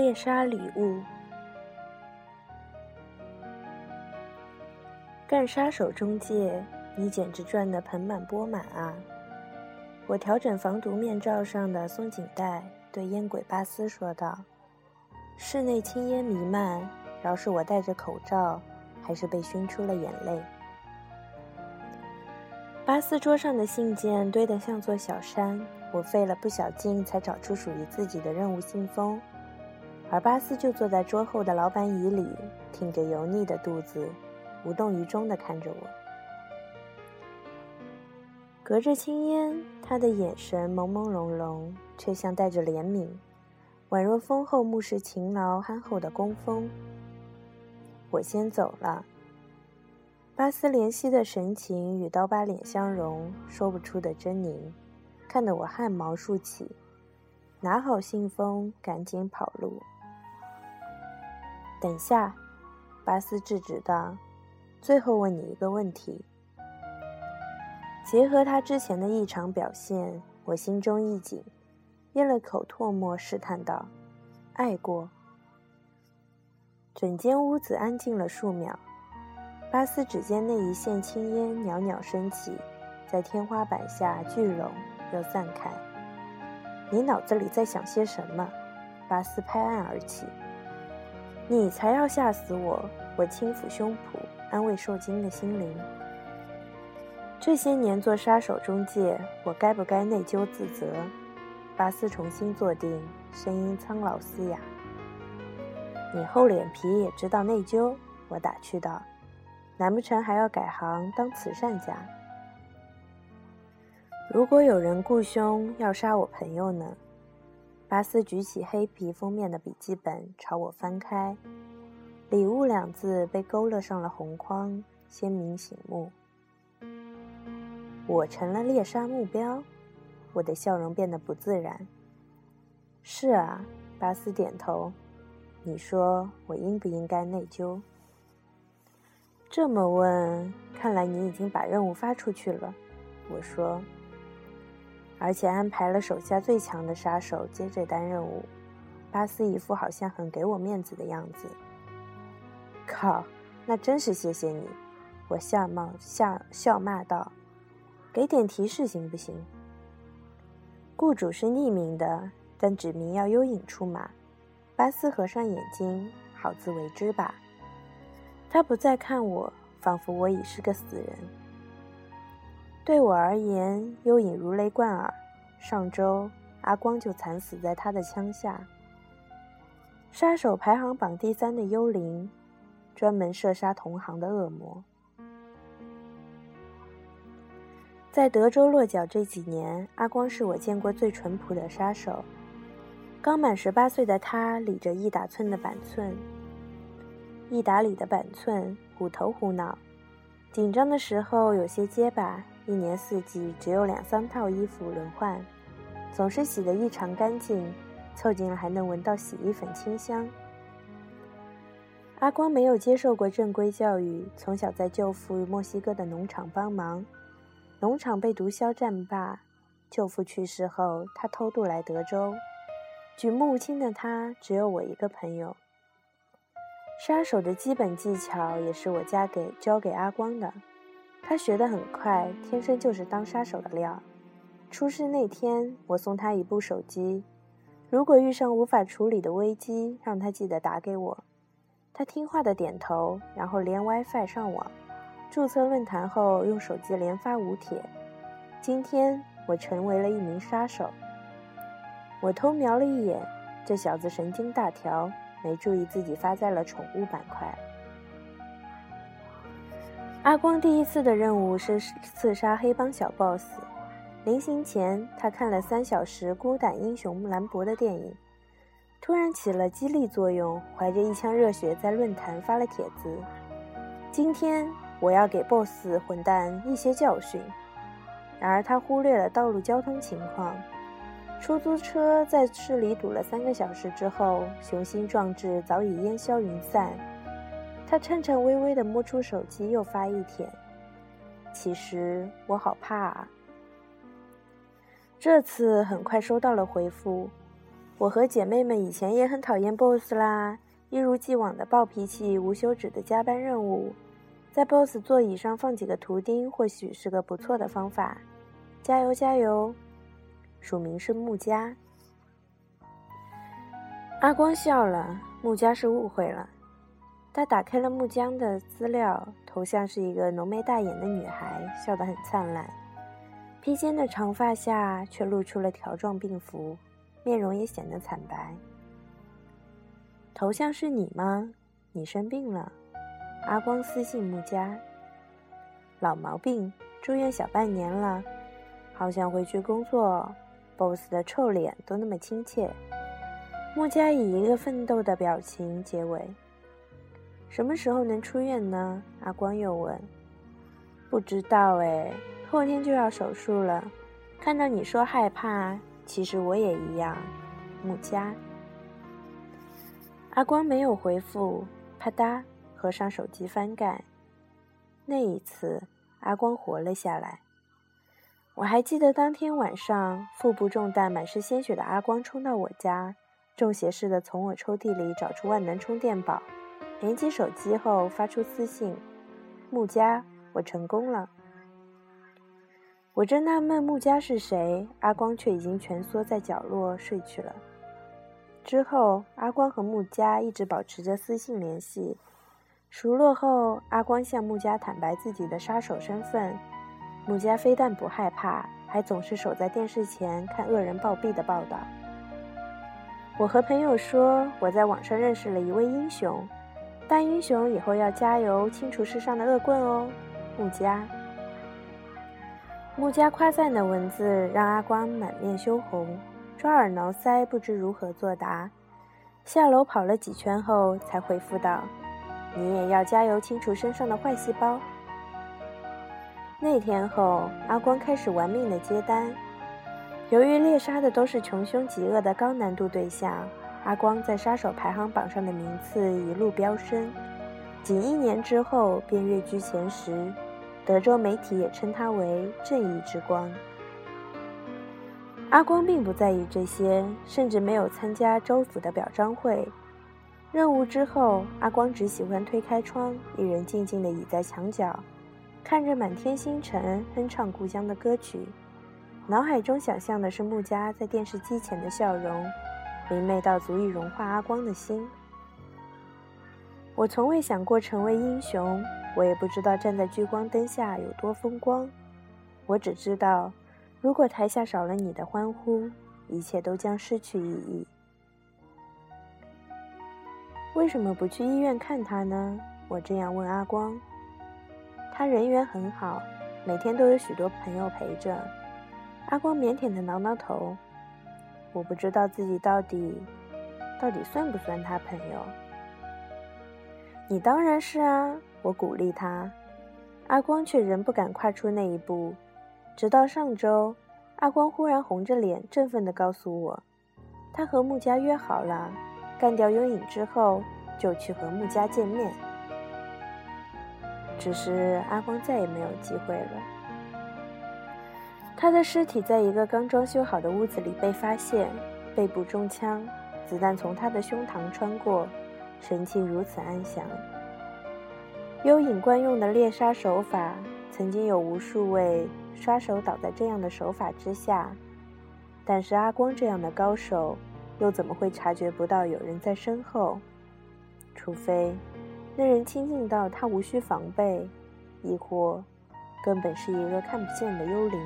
猎杀礼物，干杀手中介，你简直赚得盆满钵满啊！我调整防毒面罩上的松紧带，对烟鬼巴斯说道：“室内青烟弥漫，饶是我戴着口罩，还是被熏出了眼泪。”巴斯桌上的信件堆得像座小山，我费了不小劲才找出属于自己的任务信封，而巴斯就坐在桌后的老板椅里，挺着油腻的肚子，无动于衷地看着我。隔着青烟，他的眼神朦朦胧胧，却像带着怜悯，宛若丰厚目视勤劳憨厚的工蜂。我先走了。巴斯怜惜的神情与刀疤脸相融，说不出的狰狞，看得我汗毛竖起。拿好信封，赶紧跑路。等下，巴斯制止道：“最后问你一个问题。”结合他之前的异常表现，我心中一紧，咽了口唾沫，试探道：“爱过。”整间屋子安静了数秒，巴斯指尖那一线青烟袅袅升起，在天花板下聚拢又散开。你脑子里在想些什么？巴斯拍案而起：“你才要吓死我！”我轻抚胸脯，安慰受惊的心灵。这些年做杀手中介，我该不该内疚自责？巴斯重新坐定，声音苍老嘶哑：“你厚脸皮也知道内疚？”我打趣道：“难不成还要改行当慈善家？”如果有人雇凶要杀我朋友呢？巴斯举起黑皮封面的笔记本朝我翻开，“礼物”两字被勾勒上了红框，鲜明醒目。我成了猎杀目标，我的笑容变得不自然。是啊，巴斯点头。你说我应不应该内疚？这么问，看来你已经把任务发出去了。我说，而且安排了手下最强的杀手接这单任务。巴斯一副好像很给我面子的样子。靠，那真是谢谢你！我笑冒笑笑骂道。给点提示行不行？雇主是匿名的，但指明要幽影出马。巴斯合上眼睛，好自为之吧。他不再看我，仿佛我已是个死人。对我而言，幽影如雷贯耳。上周阿光就惨死在他的枪下。杀手排行榜第三的幽灵，专门射杀同行的恶魔。在德州落脚这几年，阿光是我见过最淳朴的杀手。刚满十八岁的他，理着一打寸的板寸，一打里的板寸，虎头虎脑。紧张的时候有些结巴，一年四季只有两三套衣服轮换，总是洗得异常干净，凑近了还能闻到洗衣粉清香。阿光没有接受过正规教育，从小在舅父墨西哥的农场帮忙。农场被毒枭占霸，舅父去世后，他偷渡来德州。举目无亲的他，只有我一个朋友。杀手的基本技巧也是我家给教给阿光的，他学得很快，天生就是当杀手的料。出事那天，我送他一部手机，如果遇上无法处理的危机，让他记得打给我。他听话的点头，然后连 WiFi 上网。注册论坛后，用手机连发五帖。今天我成为了一名杀手。我偷瞄了一眼，这小子神经大条，没注意自己发在了宠物板块。阿光第一次的任务是刺杀黑帮小 boss。临行前，他看了三小时《孤胆英雄兰博》的电影，突然起了激励作用，怀着一腔热血在论坛发了帖子。今天。我要给 BOSS 混蛋一些教训。然而他忽略了道路交通情况。出租车在市里堵了三个小时之后，雄心壮志早已烟消云散。他颤颤巍巍地摸出手机，又发一帖。其实我好怕啊。这次很快收到了回复。我和姐妹们以前也很讨厌 BOSS 啦，一如既往的暴脾气、无休止的加班任务。在 BOSS 座椅上放几个图钉，或许是个不错的方法。加油，加油！署名是木家。阿光笑了，木家是误会了。他打开了木江的资料，头像是一个浓眉大眼的女孩，笑得很灿烂。披肩的长发下却露出了条状病符。面容也显得惨白。头像是你吗？你生病了。阿光私信木家。老毛病，住院小半年了，好想回去工作。boss 的臭脸都那么亲切。木家以一个奋斗的表情结尾。什么时候能出院呢？阿光又问。不知道哎，后天就要手术了。看到你说害怕。其实我也一样，木家。阿光没有回复，啪嗒，合上手机翻盖。那一次，阿光活了下来。我还记得当天晚上，腹部中弹、满是鲜血的阿光冲到我家，中邪似的从我抽屉里找出万能充电宝，连接手机后发出私信：“木家，我成功了。”我正纳闷穆家是谁，阿光却已经蜷缩在角落睡去了。之后，阿光和穆家一直保持着私信联系。熟络后，阿光向穆家坦白自己的杀手身份。穆家非但不害怕，还总是守在电视前看恶人暴毙的报道。我和朋友说，我在网上认识了一位英雄，大英雄以后要加油，清除世上的恶棍哦。穆家。穆家夸赞的文字让阿光满面羞红，抓耳挠腮，不知如何作答。下楼跑了几圈后，才回复道：“你也要加油，清除身上的坏细胞。”那天后，阿光开始玩命的接单。由于猎杀的都是穷凶极恶的高难度对象，阿光在杀手排行榜上的名次一路飙升，仅一年之后便跃居前十。德州媒体也称他为“正义之光”。阿光并不在意这些，甚至没有参加州府的表彰会。任务之后，阿光只喜欢推开窗，一人静静地倚在墙角，看着满天星辰，哼唱故乡的歌曲，脑海中想象的是穆家在电视机前的笑容，明媚到足以融化阿光的心。我从未想过成为英雄。我也不知道站在聚光灯下有多风光，我只知道，如果台下少了你的欢呼，一切都将失去意义。为什么不去医院看他呢？我这样问阿光。他人缘很好，每天都有许多朋友陪着。阿光腼腆的挠挠头，我不知道自己到底，到底算不算他朋友。你当然是啊。我鼓励他，阿光却仍不敢跨出那一步。直到上周，阿光忽然红着脸，振奋地告诉我，他和穆家约好了，干掉幽影之后就去和穆家见面。只是阿光再也没有机会了。他的尸体在一个刚装修好的屋子里被发现，背部中枪，子弹从他的胸膛穿过，神情如此安详。幽影惯用的猎杀手法，曾经有无数位杀手倒在这样的手法之下，但是阿光这样的高手，又怎么会察觉不到有人在身后？除非那人亲近到他无需防备，亦或根本是一个看不见的幽灵。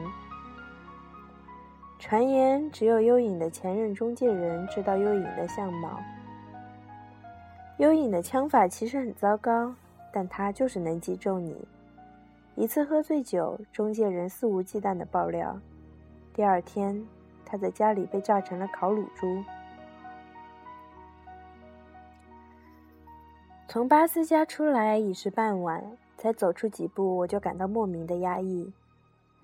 传言只有幽影的前任中介人知道幽影的相貌。幽影的枪法其实很糟糕。但他就是能击中你。一次喝醉酒，中介人肆无忌惮的爆料，第二天他在家里被炸成了烤乳猪。从巴斯家出来已是傍晚，才走出几步，我就感到莫名的压抑，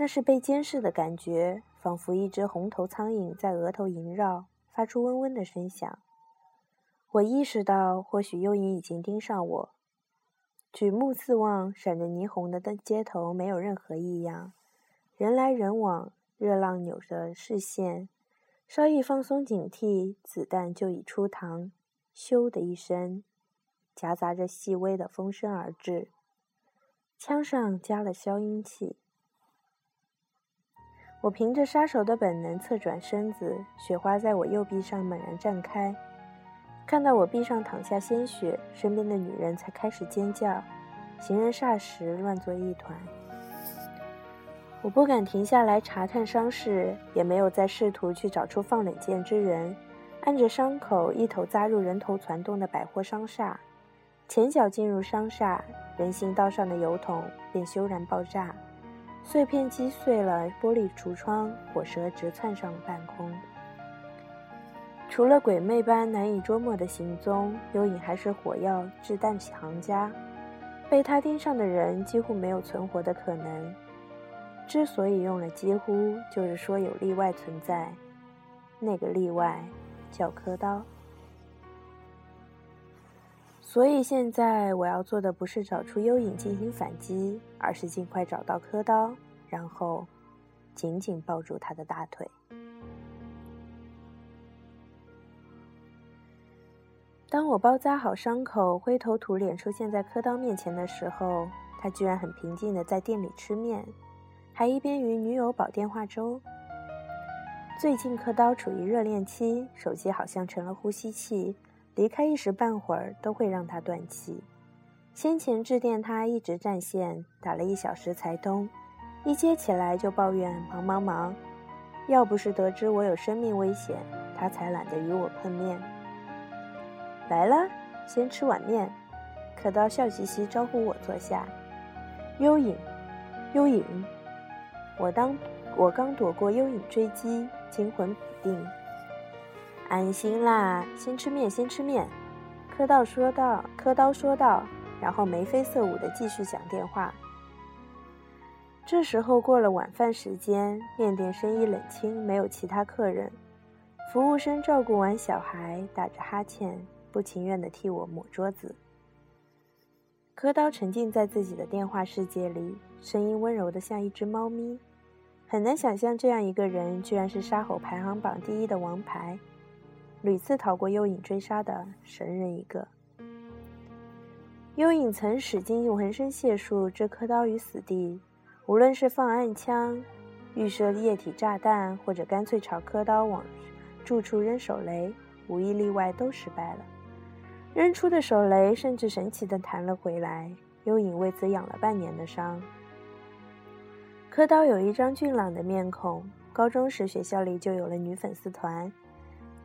那是被监视的感觉，仿佛一只红头苍蝇在额头萦绕，发出嗡嗡的声响。我意识到，或许幽影已经盯上我。举目四望，闪着霓虹的灯街头没有任何异样，人来人往，热浪扭着视线，稍一放松警惕，子弹就已出膛，咻的一声，夹杂着细微的风声而至。枪上加了消音器。我凭着杀手的本能侧转身子，雪花在我右臂上猛然绽开。看到我臂上淌下鲜血，身边的女人才开始尖叫，行人霎时乱作一团。我不敢停下来查看伤势，也没有再试图去找出放冷箭之人，按着伤口一头扎入人头攒动的百货商厦，前脚进入商厦，人行道上的油桶便咻然爆炸。碎片击碎了玻璃橱窗，火舌直窜上半空。除了鬼魅般难以捉摸的行踪，幽影还是火药掷弹起行家。被他盯上的人几乎没有存活的可能。之所以用了“几乎”，就是说有例外存在。那个例外叫柯刀。所以现在我要做的不是找出幽影进行反击，而是尽快找到柯刀，然后紧紧抱住他的大腿。当我包扎好伤口，灰头土脸出现在柯刀面前的时候，他居然很平静的在店里吃面，还一边与女友煲电话粥。最近柯刀处于热恋期，手机好像成了呼吸器。离开一时半会儿都会让他断气。先前致电他一直占线，打了一小时才通，一接起来就抱怨忙忙忙。要不是得知我有生命危险，他才懒得与我碰面。来了，先吃碗面。可刀笑嘻嘻招呼我坐下。幽影，幽影，我当我刚躲过幽影追击，惊魂甫定。安心啦，先吃面，先吃面。柯道说道，柯刀说道，然后眉飞色舞的继续讲电话。这时候过了晚饭时间，面店生意冷清，没有其他客人。服务生照顾完小孩，打着哈欠，不情愿地替我抹桌子。柯刀沉浸在自己的电话世界里，声音温柔得像一只猫咪。很难想象这样一个人，居然是杀吼排行榜第一的王牌。屡次逃过幽影追杀的神人一个。幽影曾使尽浑身解数置柯刀于死地，无论是放暗枪、预设液体炸弹，或者干脆朝柯刀往住处扔手雷，无一例外都失败了。扔出的手雷甚至神奇地弹了回来，幽影为此养了半年的伤。柯刀有一张俊朗的面孔，高中时学校里就有了女粉丝团。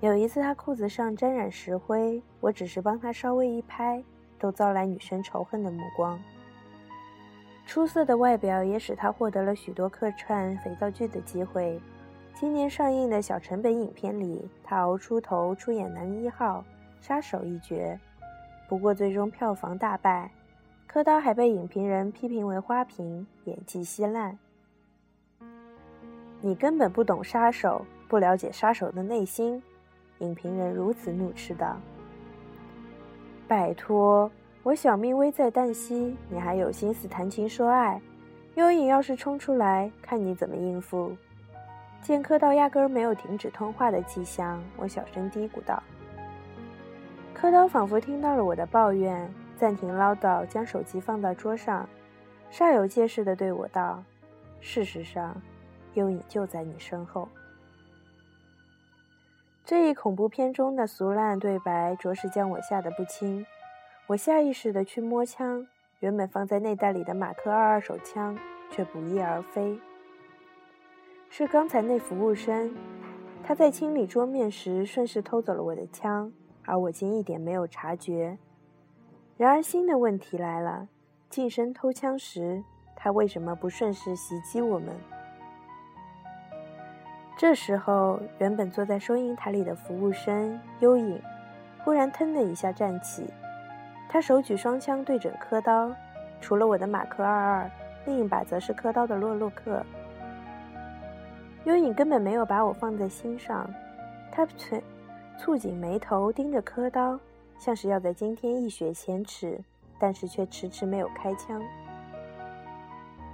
有一次，他裤子上沾染石灰，我只是帮他稍微一拍，都遭来女生仇恨的目光。出色的外表也使他获得了许多客串肥皂剧的机会。今年上映的小成本影片里，他熬出头出演男一号杀手一角，不过最终票房大败，柯刀还被影评人批评为花瓶，演技稀烂。你根本不懂杀手，不了解杀手的内心。影评人如此怒斥道：“拜托，我小命危在旦夕，你还有心思谈情说爱？幽影要是冲出来，看你怎么应付！”见柯刀压根儿没有停止通话的迹象，我小声嘀咕道：“柯刀仿佛听到了我的抱怨，暂停唠叨，将手机放到桌上，煞有介事地对我道：‘事实上，幽影就在你身后。’”这一恐怖片中的俗烂对白，着实将我吓得不轻。我下意识地去摸枪，原本放在内袋里的马克二二手枪却不翼而飞。是刚才那服务生，他在清理桌面时顺势偷走了我的枪，而我竟一点没有察觉。然而新的问题来了：近身偷枪时，他为什么不顺势袭击我们？这时候，原本坐在收银台里的服务生幽影，忽然腾的一下站起，他手举双枪对准柯刀，除了我的马克二二，另一把则是柯刀的洛洛克。幽影根本没有把我放在心上，他蹙蹙紧眉头盯着柯刀，像是要在今天一雪前耻，但是却迟迟没有开枪。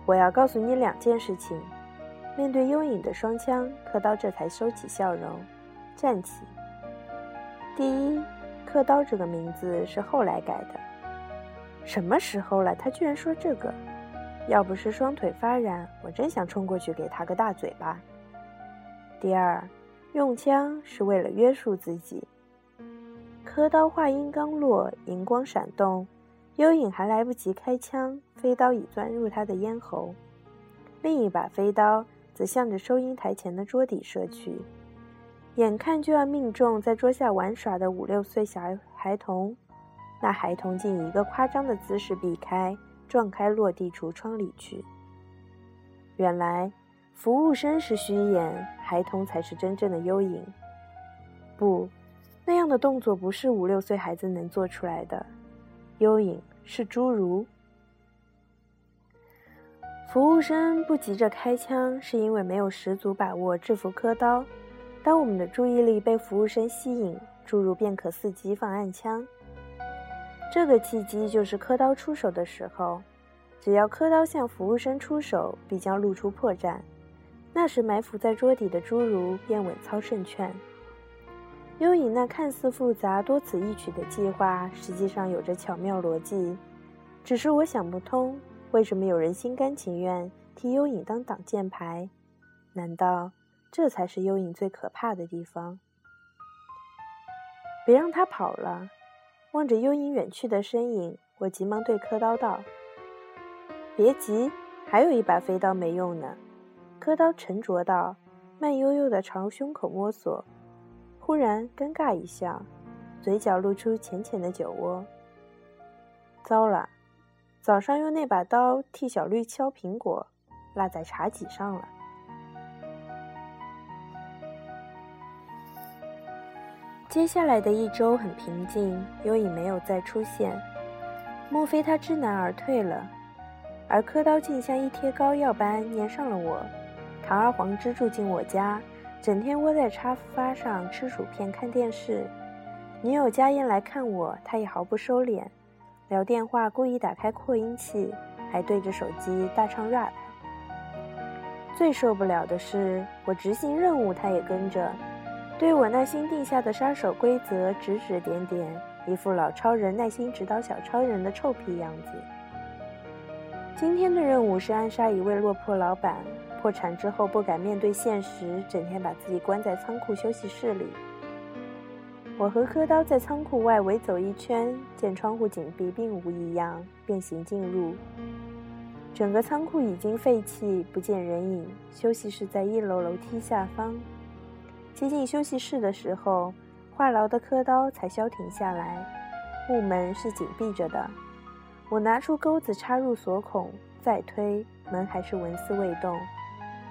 我要告诉你两件事情。面对幽影的双枪，柯刀这才收起笑容，站起。第一，刻刀这个名字是后来改的。什么时候了？他居然说这个！要不是双腿发软，我真想冲过去给他个大嘴巴。第二，用枪是为了约束自己。刻刀话音刚落，荧光闪动，幽影还来不及开枪，飞刀已钻入他的咽喉。另一把飞刀向着收银台前的桌底射去，眼看就要命中在桌下玩耍的五六岁小孩童。那孩童竟以一个夸张的姿势避开，撞开落地橱窗里去。原来，服务生是虚掩，孩童才是真正的幽影。不，那样的动作不是五六岁孩子能做出来的。幽影是侏儒。服务生不急着开枪，是因为没有十足把握制服刻刀。当我们的注意力被服务生吸引，侏儒便可伺机放暗枪。这个契机就是刻刀出手的时候，只要刻刀向服务生出手，必将露出破绽。那时埋伏在桌底的侏儒便稳操胜券。幽影那看似复杂多此一举的计划，实际上有着巧妙逻辑，只是我想不通，为什么有人心甘情愿替幽影当挡箭牌？难道这才是幽影最可怕的地方？别让他跑了。望着幽影远去的身影，我急忙对刻刀道：“别急，还有一把飞刀没用呢。”刻刀沉着道，慢悠悠地朝胸口摸索，忽然尴尬一笑，嘴角露出浅浅的酒窝。糟了，早上用那把刀替小绿削苹果，落在茶几上了。接下来的一周很平静，幽影没有再出现。莫非他知难而退了？而刻刀竟像一贴膏药般粘上了我。堂而皇之住进我家，整天窝在沙发上吃薯片看电视。女友家燕来看我，他也毫不收敛，聊电话故意打开扩音器，还对着手机大唱 rap。最受不了的是，我执行任务，他也跟着。对我那新定下的杀手规则指指点点，一副老超人耐心指导小超人的臭屁样子。今天的任务是暗杀一位落魄老板，破产之后不敢面对现实，整天把自己关在仓库休息室里。我和刻刀在仓库外围走一圈，见窗户紧闭，并无异样，便行进入。整个仓库已经废弃，不见人影。休息室在一楼楼梯下方。接近休息室的时候，话痨的刻刀才消停下来。木门是紧闭着的，我拿出钩子插入锁孔，再推门还是纹丝未动。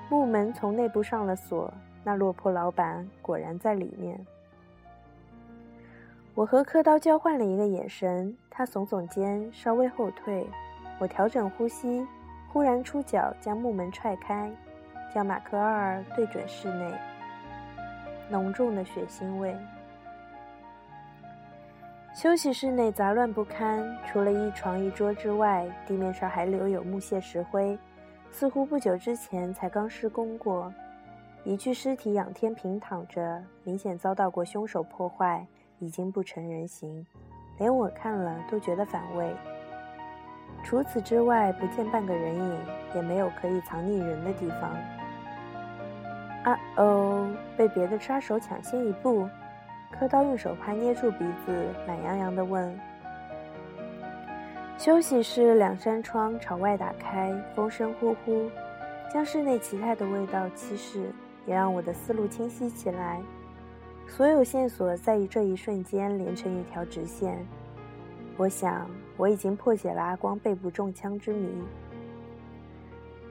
木门从内部上了锁，那落魄老板果然在里面。我和刻刀交换了一个眼神，他耸耸肩，稍微后退。我调整呼吸，忽然出脚将木门踹开，将马克二对准室内。浓重的血腥味。休息室内杂乱不堪，除了一床一桌之外，地面上还留有木屑石灰，似乎不久之前才刚施工过。一具尸体仰天平躺着，明显遭到过凶手破坏，已经不成人形，连我看了都觉得反胃。除此之外，不见半个人影，也没有可以藏匿人的地方。啊哦！被别的杀手抢先一步，刻刀用手帕捏住鼻子，懒洋洋地问：“休息室两扇窗朝外打开，风声呼呼，将室内其他的味道稀释，也让我的思路清晰起来。所有线索在于这一瞬间连成一条直线。我想，我已经破解了阿光背部中枪之谜。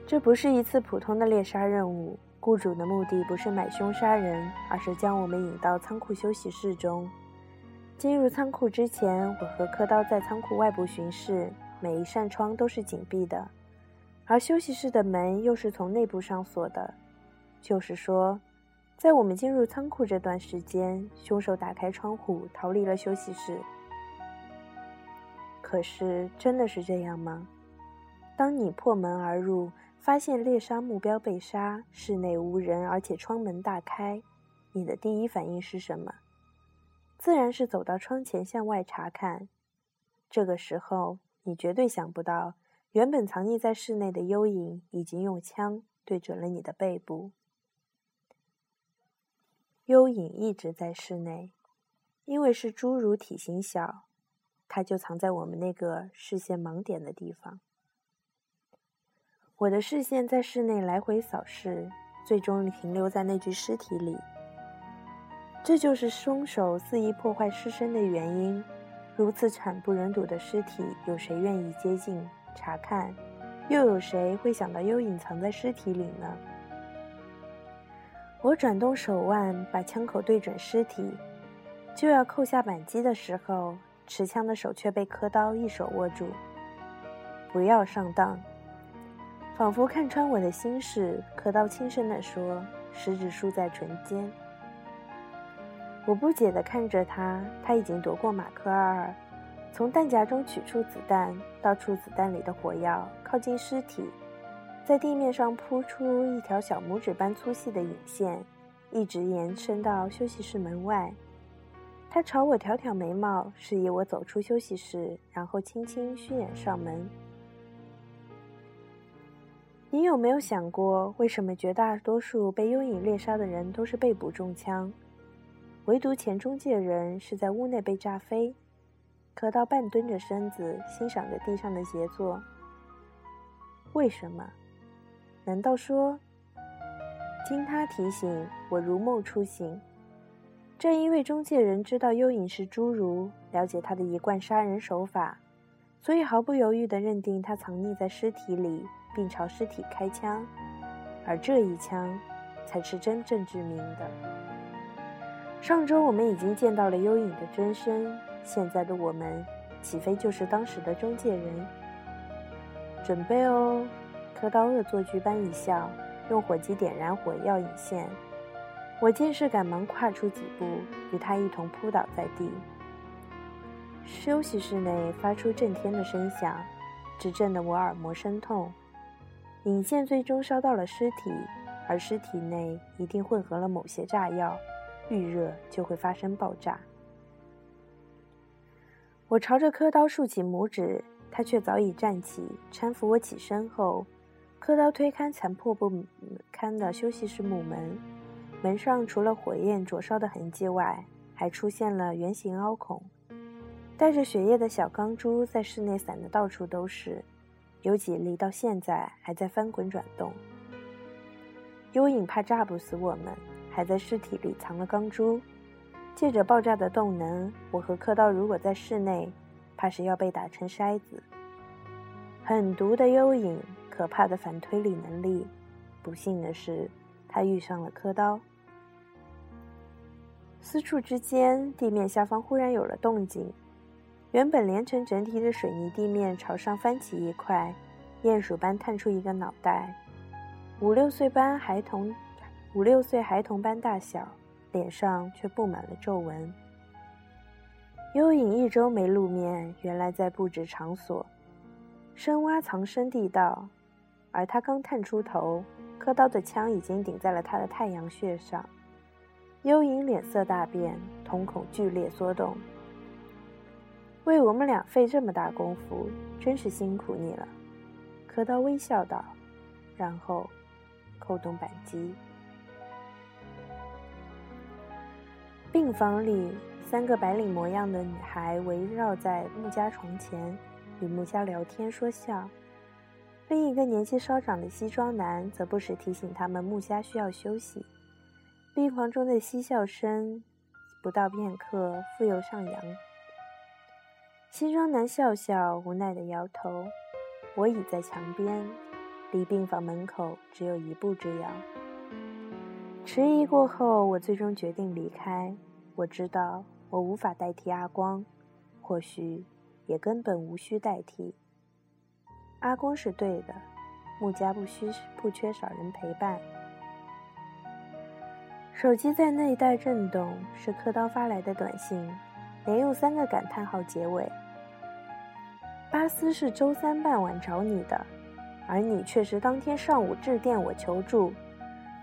这不是一次普通的猎杀任务。”雇主的目的不是买凶杀人，而是将我们引到仓库休息室中。进入仓库之前，我和刻刀在仓库外部巡视，每一扇窗都是紧闭的，而休息室的门又是从内部上锁的。就是说，在我们进入仓库这段时间，凶手打开窗户逃离了休息室。可是，真的是这样吗？当你破门而入，发现猎杀目标被杀，室内无人，而且窗门大开，你的第一反应是什么？自然是走到窗前向外查看。这个时候，你绝对想不到，原本藏匿在室内的幽影已经用枪对准了你的背部。幽影一直在室内，因为是侏儒体型小，它就藏在我们那个视线盲点的地方。我的视线在室内来回扫视，最终停留在那具尸体里。这就是凶手肆意破坏尸身的原因。如此惨不忍睹的尸体，有谁愿意接近查看？又有谁会想到幽影藏在尸体里呢？我转动手腕，把枪口对准尸体，就要扣下扳机的时候，持枪的手却被刻刀一手握住。不要上当！仿佛看穿我的心事，刻刀轻声地说，食指竖在唇间。我不解地看着他，他已经夺过马克二，从弹夹中取出子弹，倒出子弹里的火药，靠近尸体，在地面上铺出一条小拇指般粗细的引线，一直延伸到休息室门外。他朝我挑挑眉毛，示意我走出休息室，然后轻轻虚掩上门。你有没有想过，为什么绝大多数被幽影猎杀的人都是背部中枪？唯独前中介人是在屋内被炸飞，可到半蹲着身子欣赏着地上的杰作。为什么？难道说？经他提醒，我如梦初醒。正因为中介人知道幽影是侏儒，了解他的一贯杀人手法，所以毫不犹豫地认定他藏匿在尸体里，并朝尸体开枪，而这一枪，才是真正致命的。上周我们已经见到了幽影的真身，现在的我们，岂非就是当时的中介人？准备哦！刻刀恶作剧般一笑，用火机点燃火药引线。我见势赶忙跨出几步，与他一同扑倒在地。休息室内发出震天的声响，只震得我耳膜生痛。引线最终烧到了尸体，而尸体内一定混合了某些炸药。遇热就会发生爆炸。我朝着刻刀竖起拇指，他却早已站起，搀扶我起身后，刻刀推开残破不堪的休息室木门，门上除了火焰灼烧的痕迹外，还出现了圆形凹孔，带着血液的小钢珠在室内散得到处都是，有几粒到现在还在翻滚转动。幽影怕炸不死我们。还在尸体里藏了钢珠，借着爆炸的动能，我和刻刀如果在室内，怕是要被打成筛子。狠毒的幽影，可怕的反推理能力。不幸的是，他遇上了刻刀。私处之间，地面下方忽然有了动静，原本连成整体的水泥地面朝上翻起一块，鼹鼠般探出一个脑袋，五六岁般孩童。五六岁孩童般大小，脸上却布满了皱纹。幽影一周没露面，原来在布置场所，深挖藏身地道。而他刚探出头，刻刀的枪已经顶在了他的太阳穴上。幽影脸色大变，瞳孔剧烈缩动。为我们俩费这么大功夫，真是辛苦你了。刻刀微笑道，然后扣动扳机。病房里，三个白领模样的女孩围绕在穆家床前，与穆家聊天说笑。另一个年纪稍长的西装男则不时提醒他们穆家需要休息。病房中的嬉笑声不到片刻复又上扬。西装男笑笑，无奈地摇头。我倚在墙边，离病房门口只有一步之遥。迟疑过后，我最终决定离开。我知道我无法代替阿光，或许也根本无需代替。阿公是对的，穆家不需不缺少人陪伴。手机在那一带震动，是刻刀发来的短信，连用三个感叹号结尾。巴斯是周三傍晚找你的，而你却是当天上午致电我求助。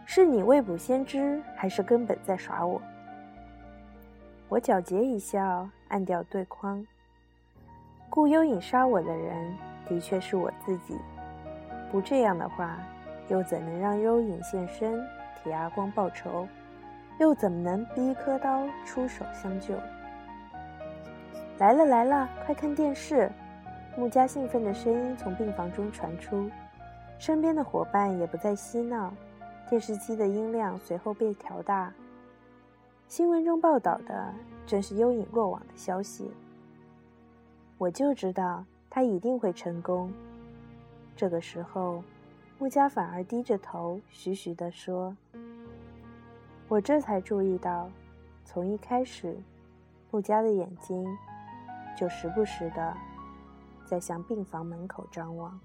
是你未卜先知，还是根本在耍我？我皎洁一笑，按掉对框。雇幽影杀我的人，的确是我自己。不这样的话，又怎能让幽影现身替阿光报仇？又怎么能逼柯刀出手相救？来了来了，快看电视！穆家兴奋的声音从病房中传出，身边的伙伴也不再嬉闹，电视机的音量随后被调大。新闻中报道的正是幽影落网的消息。我就知道他一定会成功。这个时候，穆佳反而低着头，徐徐地说：“我这才注意到，从一开始，穆佳的眼睛就时不时的在向病房门口张望。”